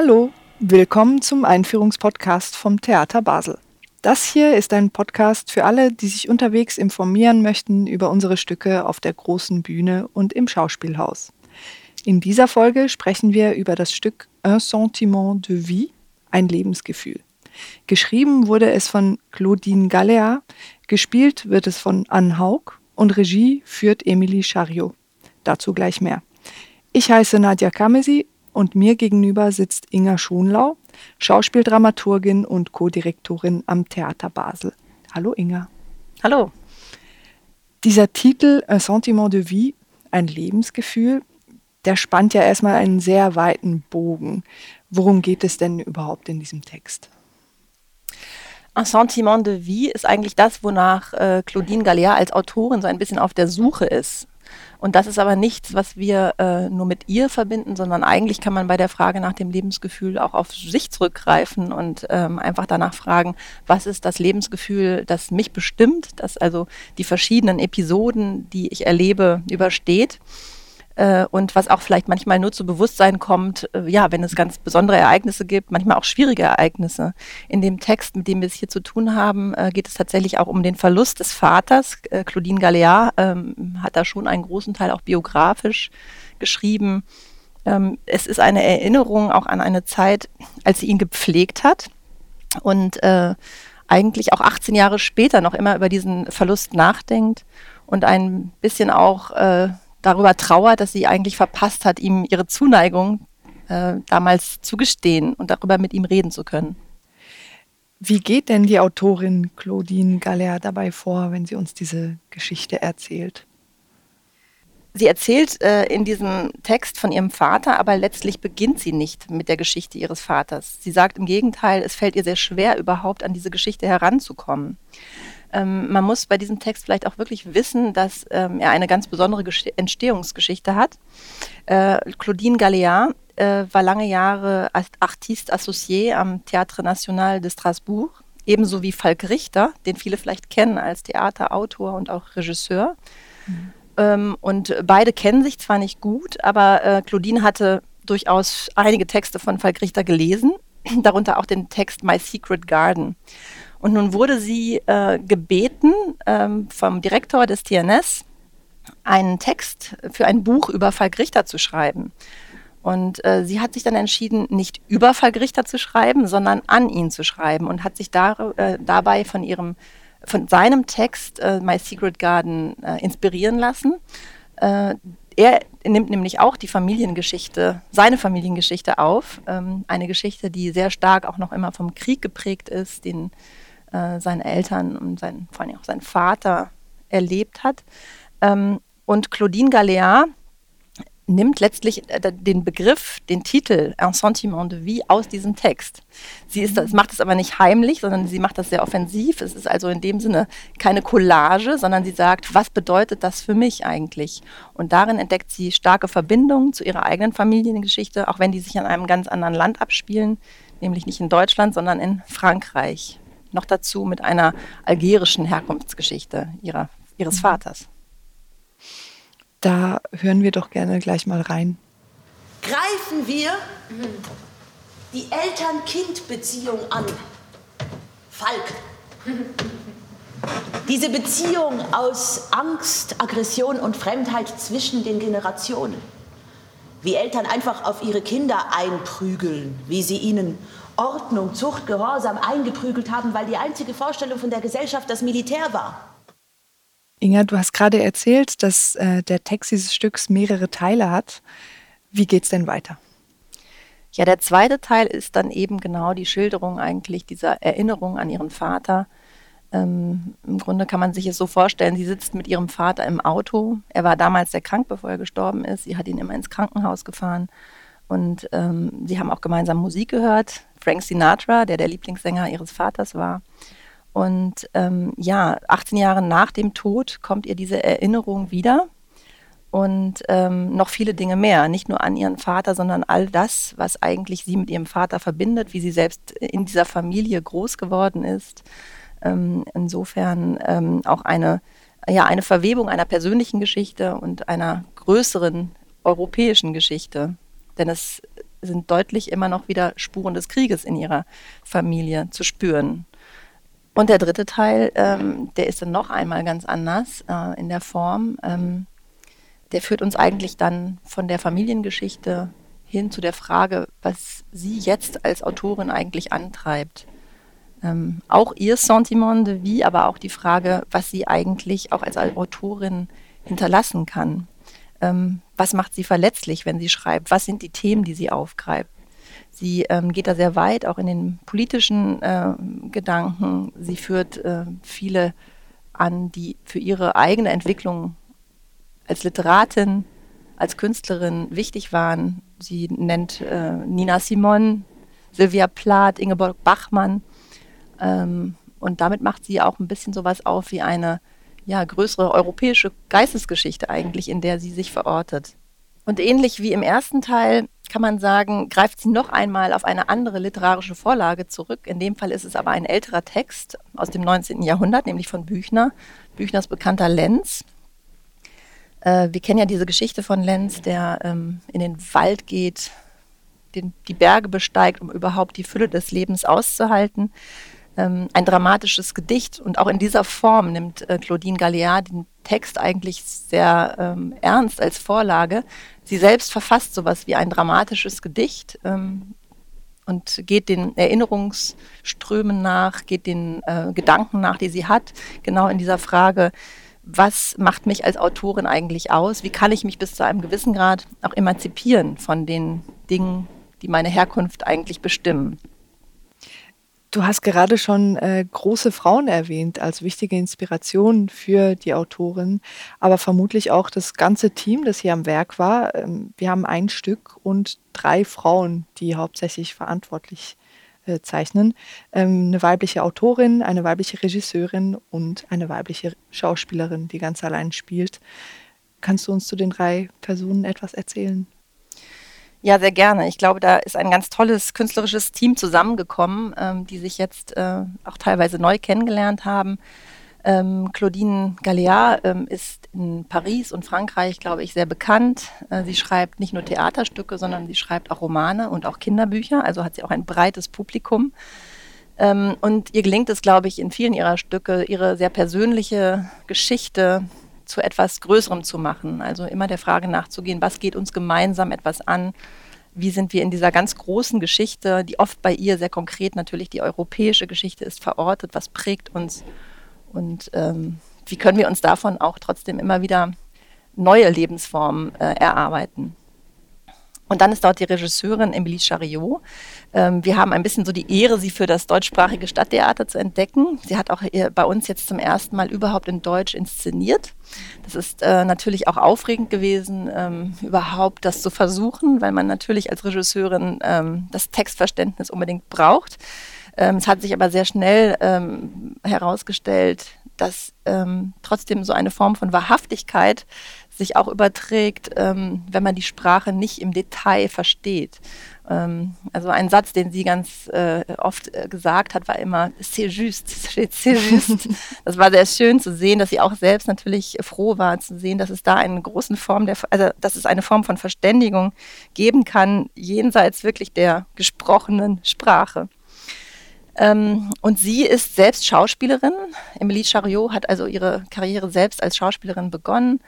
Hallo, willkommen zum Einführungspodcast vom Theater Basel. Das hier ist ein Podcast für alle, die sich unterwegs informieren möchten über unsere Stücke auf der großen Bühne und im Schauspielhaus. In dieser Folge sprechen wir über das Stück Un sentiment de vie, ein Lebensgefühl. Geschrieben wurde es von Claudine Galea, gespielt wird es von Anne Haug und Regie führt Emilie Chariot. Dazu gleich mehr. Ich heiße Nadja Kamesi und mir gegenüber sitzt Inga Schonlau, Schauspieldramaturgin und Co-Direktorin am Theater Basel. Hallo Inga. Hallo. Dieser Titel Un sentiment de vie, ein Lebensgefühl, der spannt ja erstmal einen sehr weiten Bogen. Worum geht es denn überhaupt in diesem Text? Un sentiment de vie ist eigentlich das, wonach äh, Claudine Galea als Autorin so ein bisschen auf der Suche ist. Und das ist aber nichts, was wir äh, nur mit ihr verbinden, sondern eigentlich kann man bei der Frage nach dem Lebensgefühl auch auf sich zurückgreifen und ähm, einfach danach fragen, was ist das Lebensgefühl, das mich bestimmt, das also die verschiedenen Episoden, die ich erlebe, übersteht äh, und was auch vielleicht manchmal nur zu Bewusstsein kommt, äh, ja, wenn es ganz besondere Ereignisse gibt, manchmal auch schwierige Ereignisse. In dem Text, mit dem wir es hier zu tun haben, äh, geht es tatsächlich auch um den Verlust des Vaters. Äh, Claudine Galea ähm, hat da schon einen großen Teil auch biografisch geschrieben. Ähm, es ist eine Erinnerung auch an eine Zeit, als sie ihn gepflegt hat und äh, eigentlich auch 18 Jahre später noch immer über diesen Verlust nachdenkt und ein bisschen auch äh, darüber trauert, dass sie eigentlich verpasst hat, ihm ihre Zuneigung äh, damals zu gestehen und darüber mit ihm reden zu können. Wie geht denn die Autorin Claudine Galea dabei vor, wenn sie uns diese Geschichte erzählt? Sie erzählt äh, in diesem Text von ihrem Vater, aber letztlich beginnt sie nicht mit der Geschichte ihres Vaters. Sie sagt im Gegenteil, es fällt ihr sehr schwer, überhaupt an diese Geschichte heranzukommen. Ähm, man muss bei diesem Text vielleicht auch wirklich wissen, dass ähm, er eine ganz besondere Gesch Entstehungsgeschichte hat. Äh, Claudine Galea äh, war lange Jahre als Artiste Associé am Théâtre National de Strasbourg, ebenso wie Falk Richter, den viele vielleicht kennen als Theaterautor und auch Regisseur. Mhm. Ähm, und beide kennen sich zwar nicht gut, aber äh, Claudine hatte durchaus einige Texte von Falk Richter gelesen, darunter auch den Text My Secret Garden. Und nun wurde sie äh, gebeten ähm, vom Direktor des TNS, einen Text für ein Buch über Falk Richter zu schreiben. Und äh, sie hat sich dann entschieden, nicht über Falk Richter zu schreiben, sondern an ihn zu schreiben und hat sich dar, äh, dabei von ihrem von seinem Text äh, My Secret Garden äh, inspirieren lassen. Äh, er nimmt nämlich auch die Familiengeschichte, seine Familiengeschichte auf, ähm, eine Geschichte, die sehr stark auch noch immer vom Krieg geprägt ist, den äh, seine Eltern und sein, vor allem auch sein Vater erlebt hat. Ähm, und Claudine Galea nimmt letztlich äh, den Begriff, den Titel Un sentiment de vie aus diesem Text. Sie ist das, macht es aber nicht heimlich, sondern sie macht das sehr offensiv. Es ist also in dem Sinne keine Collage, sondern sie sagt, was bedeutet das für mich eigentlich? Und darin entdeckt sie starke Verbindungen zu ihrer eigenen Familiengeschichte, auch wenn die sich an einem ganz anderen Land abspielen, nämlich nicht in Deutschland, sondern in Frankreich. Noch dazu mit einer algerischen Herkunftsgeschichte ihrer, ihres mhm. Vaters. Da hören wir doch gerne gleich mal rein. Greifen wir die Eltern-Kind-Beziehung an. Falk. Diese Beziehung aus Angst, Aggression und Fremdheit zwischen den Generationen. Wie Eltern einfach auf ihre Kinder einprügeln, wie sie ihnen Ordnung, Zucht, Gehorsam eingeprügelt haben, weil die einzige Vorstellung von der Gesellschaft das Militär war. Inga, du hast gerade erzählt, dass äh, der Text dieses Stücks mehrere Teile hat. Wie geht es denn weiter? Ja, der zweite Teil ist dann eben genau die Schilderung eigentlich dieser Erinnerung an ihren Vater. Ähm, Im Grunde kann man sich es so vorstellen, sie sitzt mit ihrem Vater im Auto. Er war damals sehr krank, bevor er gestorben ist. Sie hat ihn immer ins Krankenhaus gefahren. Und ähm, sie haben auch gemeinsam Musik gehört. Frank Sinatra, der der Lieblingssänger ihres Vaters war. Und ähm, ja, 18 Jahre nach dem Tod kommt ihr diese Erinnerung wieder und ähm, noch viele Dinge mehr. Nicht nur an ihren Vater, sondern all das, was eigentlich sie mit ihrem Vater verbindet, wie sie selbst in dieser Familie groß geworden ist. Ähm, insofern ähm, auch eine, ja, eine Verwebung einer persönlichen Geschichte und einer größeren europäischen Geschichte. Denn es sind deutlich immer noch wieder Spuren des Krieges in ihrer Familie zu spüren. Und der dritte Teil, ähm, der ist dann noch einmal ganz anders äh, in der Form. Ähm, der führt uns eigentlich dann von der Familiengeschichte hin zu der Frage, was sie jetzt als Autorin eigentlich antreibt. Ähm, auch ihr Sentiment de vie, aber auch die Frage, was sie eigentlich auch als Autorin hinterlassen kann. Ähm, was macht sie verletzlich, wenn sie schreibt? Was sind die Themen, die sie aufgreift? Sie ähm, geht da sehr weit, auch in den politischen äh, Gedanken. Sie führt äh, viele an, die für ihre eigene Entwicklung als Literatin, als Künstlerin wichtig waren. Sie nennt äh, Nina Simon, Sylvia Plath, Ingeborg Bachmann. Ähm, und damit macht sie auch ein bisschen sowas auf wie eine ja, größere europäische Geistesgeschichte eigentlich, in der sie sich verortet. Und ähnlich wie im ersten Teil kann man sagen, greift sie noch einmal auf eine andere literarische Vorlage zurück. In dem Fall ist es aber ein älterer Text aus dem 19. Jahrhundert, nämlich von Büchner, Büchners bekannter Lenz. Äh, wir kennen ja diese Geschichte von Lenz, der ähm, in den Wald geht, den, die Berge besteigt, um überhaupt die Fülle des Lebens auszuhalten ähm, ein dramatisches Gedicht. Und auch in dieser Form nimmt äh, Claudine Galliard den Text eigentlich sehr ähm, ernst als Vorlage. Sie selbst verfasst sowas wie ein dramatisches Gedicht ähm, und geht den Erinnerungsströmen nach, geht den äh, Gedanken nach, die sie hat, genau in dieser Frage, was macht mich als Autorin eigentlich aus? Wie kann ich mich bis zu einem gewissen Grad auch emanzipieren von den Dingen, die meine Herkunft eigentlich bestimmen? Du hast gerade schon äh, große Frauen erwähnt als wichtige Inspiration für die Autorin, aber vermutlich auch das ganze Team, das hier am Werk war. Ähm, wir haben ein Stück und drei Frauen, die hauptsächlich verantwortlich äh, zeichnen. Ähm, eine weibliche Autorin, eine weibliche Regisseurin und eine weibliche Schauspielerin, die ganz allein spielt. Kannst du uns zu den drei Personen etwas erzählen? Ja, sehr gerne. Ich glaube, da ist ein ganz tolles künstlerisches Team zusammengekommen, ähm, die sich jetzt äh, auch teilweise neu kennengelernt haben. Ähm, Claudine Galliard ähm, ist in Paris und Frankreich, glaube ich, sehr bekannt. Äh, sie schreibt nicht nur Theaterstücke, sondern sie schreibt auch Romane und auch Kinderbücher. Also hat sie auch ein breites Publikum. Ähm, und ihr gelingt es, glaube ich, in vielen ihrer Stücke, ihre sehr persönliche Geschichte zu etwas Größerem zu machen. Also immer der Frage nachzugehen, was geht uns gemeinsam etwas an? Wie sind wir in dieser ganz großen Geschichte, die oft bei ihr sehr konkret natürlich die europäische Geschichte ist, verortet? Was prägt uns? Und ähm, wie können wir uns davon auch trotzdem immer wieder neue Lebensformen äh, erarbeiten? Und dann ist dort die Regisseurin Emilie Chariot. Ähm, wir haben ein bisschen so die Ehre, sie für das deutschsprachige Stadttheater zu entdecken. Sie hat auch bei uns jetzt zum ersten Mal überhaupt in Deutsch inszeniert. Das ist äh, natürlich auch aufregend gewesen, ähm, überhaupt das zu versuchen, weil man natürlich als Regisseurin ähm, das Textverständnis unbedingt braucht. Ähm, es hat sich aber sehr schnell ähm, herausgestellt, dass ähm, trotzdem so eine Form von Wahrhaftigkeit sich auch überträgt, ähm, wenn man die Sprache nicht im Detail versteht. Ähm, also ein Satz, den sie ganz äh, oft äh, gesagt hat, war immer c'est juste, c'est juste. Das war sehr schön zu sehen, dass sie auch selbst natürlich froh war zu sehen, dass es da eine große Form der, also dass es eine Form von Verständigung geben kann jenseits wirklich der gesprochenen Sprache. Ähm, und sie ist selbst Schauspielerin. Emilie Chariot hat also ihre Karriere selbst als Schauspielerin begonnen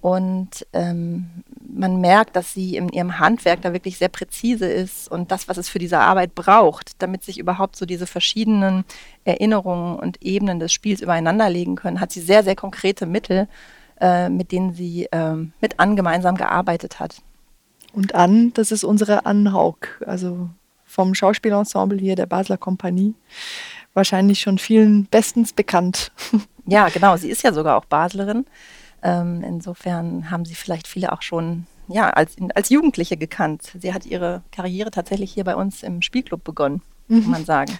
und ähm, man merkt, dass sie in ihrem Handwerk da wirklich sehr präzise ist und das, was es für diese Arbeit braucht, damit sich überhaupt so diese verschiedenen Erinnerungen und Ebenen des Spiels übereinander legen können, hat sie sehr, sehr konkrete Mittel, äh, mit denen sie äh, mit Ann gemeinsam gearbeitet hat. Und Ann, das ist unsere Ann Haug, also vom Schauspielensemble hier der Basler Kompanie. Wahrscheinlich schon vielen bestens bekannt. Ja, genau. Sie ist ja sogar auch Baslerin. Ähm, insofern haben sie vielleicht viele auch schon ja, als, als Jugendliche gekannt. Sie hat ihre Karriere tatsächlich hier bei uns im Spielclub begonnen, kann mhm. man sagen.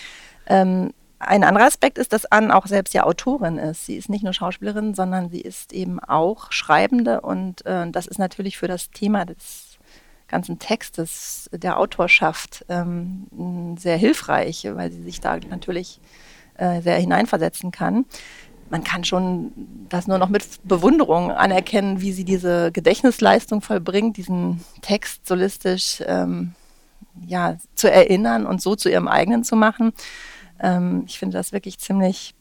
ähm, ein anderer Aspekt ist, dass Anne auch selbst ja Autorin ist. Sie ist nicht nur Schauspielerin, sondern sie ist eben auch Schreibende und äh, das ist natürlich für das Thema des ganzen Textes der Autorschaft ähm, sehr hilfreich, weil sie sich da natürlich äh, sehr hineinversetzen kann. Man kann schon das nur noch mit Bewunderung anerkennen, wie sie diese Gedächtnisleistung vollbringt, diesen Text solistisch ähm, ja, zu erinnern und so zu ihrem eigenen zu machen. Ähm, ich finde das wirklich ziemlich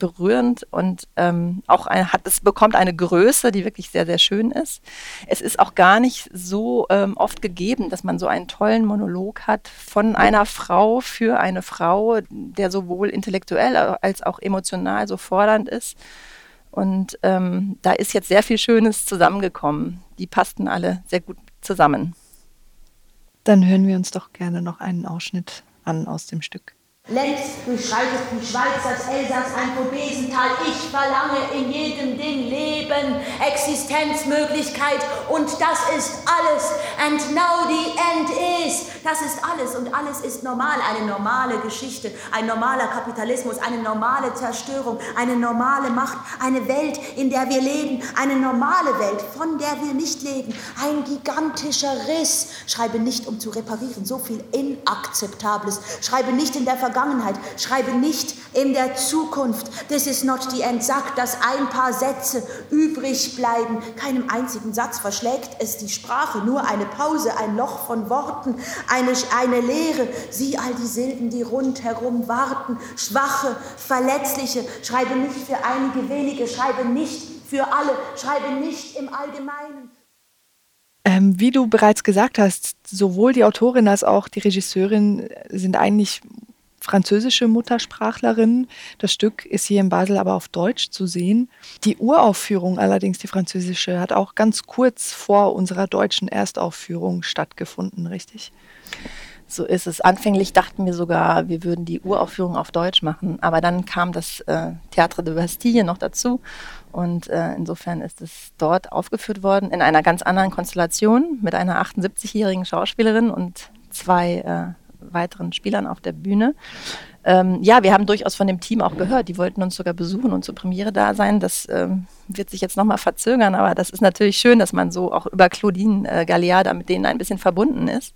berührend und ähm, auch ein, hat, es bekommt eine Größe, die wirklich sehr, sehr schön ist. Es ist auch gar nicht so ähm, oft gegeben, dass man so einen tollen Monolog hat von einer Frau für eine Frau, der sowohl intellektuell als auch emotional so fordernd ist. Und ähm, da ist jetzt sehr viel Schönes zusammengekommen. Die passten alle sehr gut zusammen. Dann hören wir uns doch gerne noch einen Ausschnitt an aus dem Stück. Längst durchschreitet die Schweiz als Elsass ein Vogesental. Ich verlange in jedem Ding Leben, Existenzmöglichkeit und das ist alles. And now the end is. Das ist alles und alles ist normal. Eine normale Geschichte, ein normaler Kapitalismus, eine normale Zerstörung, eine normale Macht, eine Welt, in der wir leben, eine normale Welt, von der wir nicht leben. Ein gigantischer Riss. Schreibe nicht, um zu reparieren, so viel Inakzeptables. Schreibe nicht in der Vergangenheit Vergangenheit, schreibe nicht in der Zukunft. This is not the end. Dass ein paar Sätze übrig bleiben. Keinem einzigen Satz verschlägt es die Sprache, nur eine Pause, ein Loch von Worten, eine, eine Leere. Sieh all die Silben, die rundherum warten. Schwache, verletzliche. Schreibe nicht für einige wenige, schreibe nicht für alle, schreibe nicht im Allgemeinen. Ähm, wie du bereits gesagt hast, sowohl die Autorin als auch die Regisseurin sind eigentlich französische Muttersprachlerin. Das Stück ist hier in Basel aber auf Deutsch zu sehen. Die Uraufführung allerdings, die französische, hat auch ganz kurz vor unserer deutschen Erstaufführung stattgefunden, richtig? So ist es. Anfänglich dachten wir sogar, wir würden die Uraufführung auf Deutsch machen, aber dann kam das äh, Théâtre de Bastille noch dazu und äh, insofern ist es dort aufgeführt worden in einer ganz anderen Konstellation mit einer 78-jährigen Schauspielerin und zwei äh, weiteren Spielern auf der Bühne. Ähm, ja, wir haben durchaus von dem Team auch gehört. Die wollten uns sogar besuchen und zur Premiere da sein. Das ähm, wird sich jetzt nochmal verzögern, aber das ist natürlich schön, dass man so auch über Claudine äh, Galliada mit denen ein bisschen verbunden ist.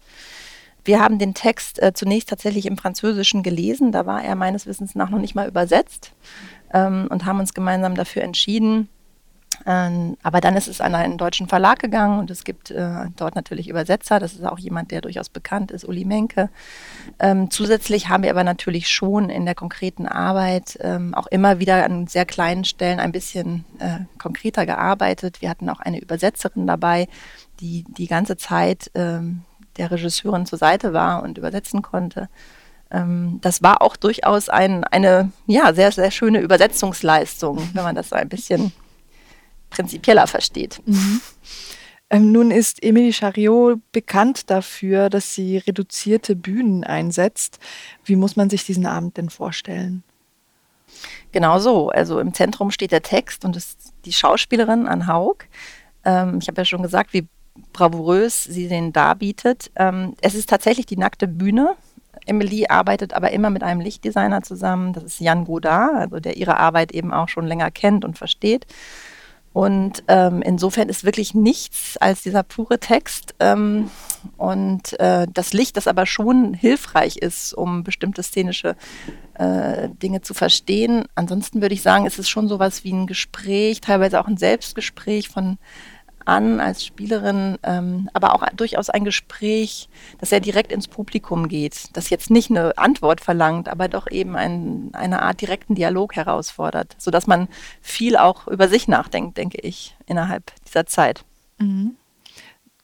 Wir haben den Text äh, zunächst tatsächlich im Französischen gelesen. Da war er meines Wissens nach noch nicht mal übersetzt ähm, und haben uns gemeinsam dafür entschieden, ähm, aber dann ist es an einen deutschen Verlag gegangen und es gibt äh, dort natürlich Übersetzer. Das ist auch jemand, der durchaus bekannt ist, Uli Menke. Ähm, zusätzlich haben wir aber natürlich schon in der konkreten Arbeit ähm, auch immer wieder an sehr kleinen Stellen ein bisschen äh, konkreter gearbeitet. Wir hatten auch eine Übersetzerin dabei, die die ganze Zeit ähm, der Regisseurin zur Seite war und übersetzen konnte ähm, das war auch durchaus ein, eine ja, sehr, sehr schöne Übersetzungsleistung, wenn man das so ein bisschen prinzipieller versteht. Mhm. Ähm, nun ist Emilie Chariot bekannt dafür, dass sie reduzierte Bühnen einsetzt. Wie muss man sich diesen Abend denn vorstellen? Genau so. Also im Zentrum steht der Text und ist die Schauspielerin Anne Haug. Ähm, ich habe ja schon gesagt, wie bravourös sie den darbietet. Ähm, es ist tatsächlich die nackte Bühne. Emily arbeitet aber immer mit einem Lichtdesigner zusammen. Das ist Jan Godard, also der ihre Arbeit eben auch schon länger kennt und versteht. Und ähm, insofern ist wirklich nichts als dieser pure Text ähm, und äh, das Licht, das aber schon hilfreich ist, um bestimmte szenische äh, Dinge zu verstehen. Ansonsten würde ich sagen, ist es schon sowas wie ein Gespräch, teilweise auch ein Selbstgespräch von an als Spielerin, ähm, aber auch durchaus ein Gespräch, das sehr direkt ins Publikum geht, das jetzt nicht eine Antwort verlangt, aber doch eben ein, eine Art direkten Dialog herausfordert, sodass man viel auch über sich nachdenkt, denke ich, innerhalb dieser Zeit. Mhm.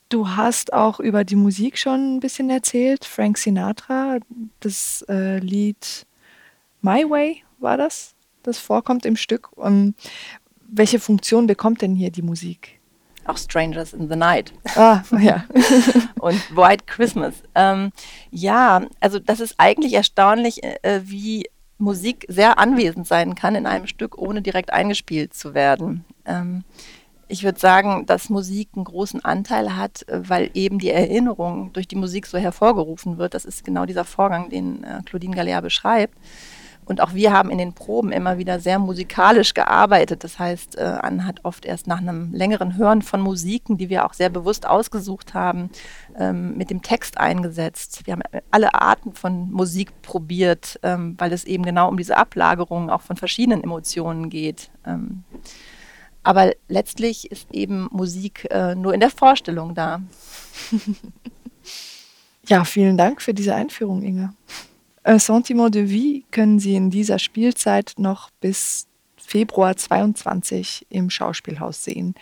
Du hast auch über die Musik schon ein bisschen erzählt. Frank Sinatra, das äh, Lied My Way war das, das vorkommt im Stück. Und welche Funktion bekommt denn hier die Musik? Auch Strangers in the Night. Ah, ja. und White Christmas. Ähm, ja, also das ist eigentlich erstaunlich, äh, wie Musik sehr anwesend sein kann in einem Stück, ohne direkt eingespielt zu werden. Ähm, ich würde sagen, dass Musik einen großen Anteil hat, äh, weil eben die Erinnerung durch die Musik so hervorgerufen wird. Das ist genau dieser Vorgang, den äh, Claudine Galea beschreibt. Und auch wir haben in den Proben immer wieder sehr musikalisch gearbeitet. Das heißt, äh, Anne hat oft erst nach einem längeren Hören von Musiken, die wir auch sehr bewusst ausgesucht haben, ähm, mit dem Text eingesetzt. Wir haben alle Arten von Musik probiert, ähm, weil es eben genau um diese Ablagerung auch von verschiedenen Emotionen geht. Ähm, aber letztlich ist eben Musik äh, nur in der Vorstellung da. ja, vielen Dank für diese Einführung, Inge. Un Sentiment de Vie können Sie in dieser Spielzeit noch bis Februar 22 im Schauspielhaus sehen.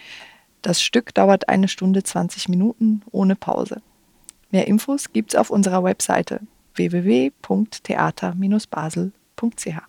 Das Stück dauert eine Stunde 20 Minuten ohne Pause. Mehr Infos gibt's auf unserer Webseite www.theater-basel.ch.